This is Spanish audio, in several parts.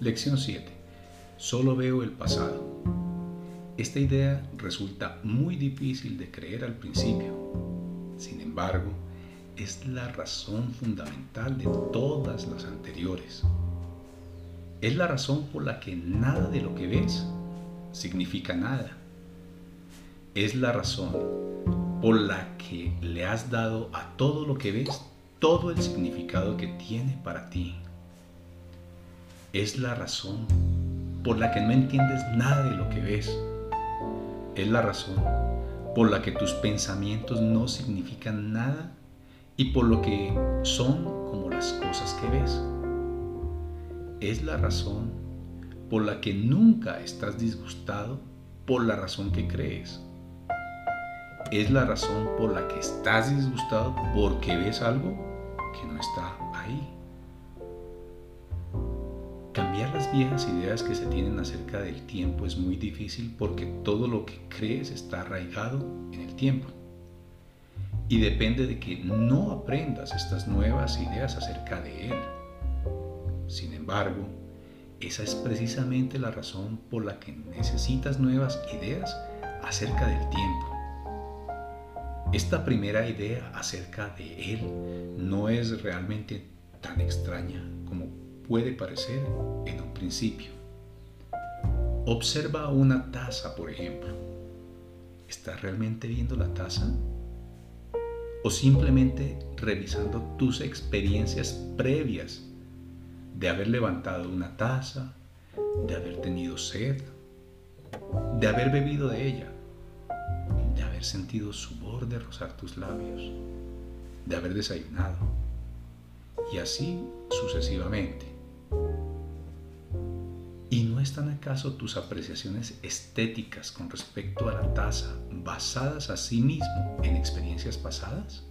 Lección 7. Solo veo el pasado. Esta idea resulta muy difícil de creer al principio. Sin embargo, es la razón fundamental de todas las anteriores. Es la razón por la que nada de lo que ves significa nada. Es la razón por la que le has dado a todo lo que ves todo el significado que tiene para ti. Es la razón por la que no entiendes nada de lo que ves. Es la razón por la que tus pensamientos no significan nada y por lo que son como las cosas que ves. Es la razón por la que nunca estás disgustado por la razón que crees. Es la razón por la que estás disgustado porque ves algo que no está ahí. Cambiar las viejas ideas que se tienen acerca del tiempo es muy difícil porque todo lo que crees está arraigado en el tiempo. Y depende de que no aprendas estas nuevas ideas acerca de él. Sin embargo, esa es precisamente la razón por la que necesitas nuevas ideas acerca del tiempo. Esta primera idea acerca de Él no es realmente tan extraña como puede parecer en un principio. Observa una taza, por ejemplo. ¿Estás realmente viendo la taza? ¿O simplemente revisando tus experiencias previas de haber levantado una taza, de haber tenido sed, de haber bebido de ella, de haber sentido su borde rozar tus labios, de haber desayunado, y así sucesivamente. ¿Y no están acaso tus apreciaciones estéticas con respecto a la taza basadas a sí mismo en experiencias pasadas?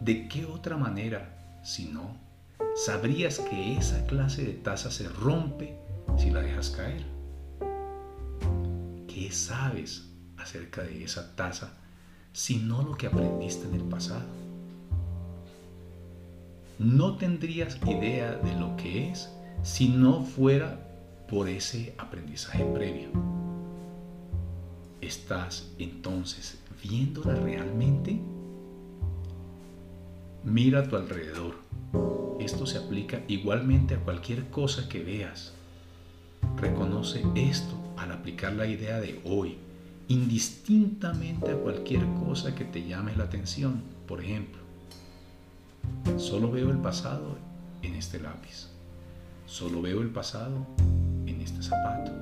¿De qué otra manera, si no, sabrías que esa clase de taza se rompe si la dejas caer? ¿Qué sabes acerca de esa taza sino lo que aprendiste en el pasado? No tendrías idea de lo que es si no fuera por ese aprendizaje previo. ¿Estás entonces viéndola realmente? Mira a tu alrededor. Esto se aplica igualmente a cualquier cosa que veas. Reconoce esto al aplicar la idea de hoy, indistintamente a cualquier cosa que te llame la atención. Por ejemplo, solo veo el pasado en este lápiz. Solo veo el pasado en este zapato.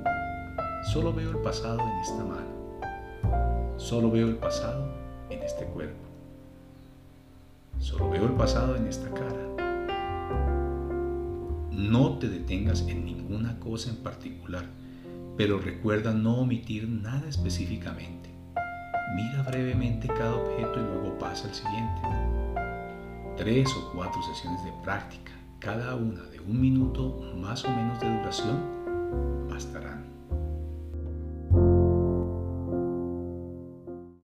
Solo veo el pasado en esta mano. Solo veo el pasado en este cuerpo. Solo veo el pasado en esta cara. No te detengas en ninguna cosa en particular, pero recuerda no omitir nada específicamente. Mira brevemente cada objeto y luego pasa al siguiente. Tres o cuatro sesiones de práctica cada una de un minuto más o menos de duración, bastarán.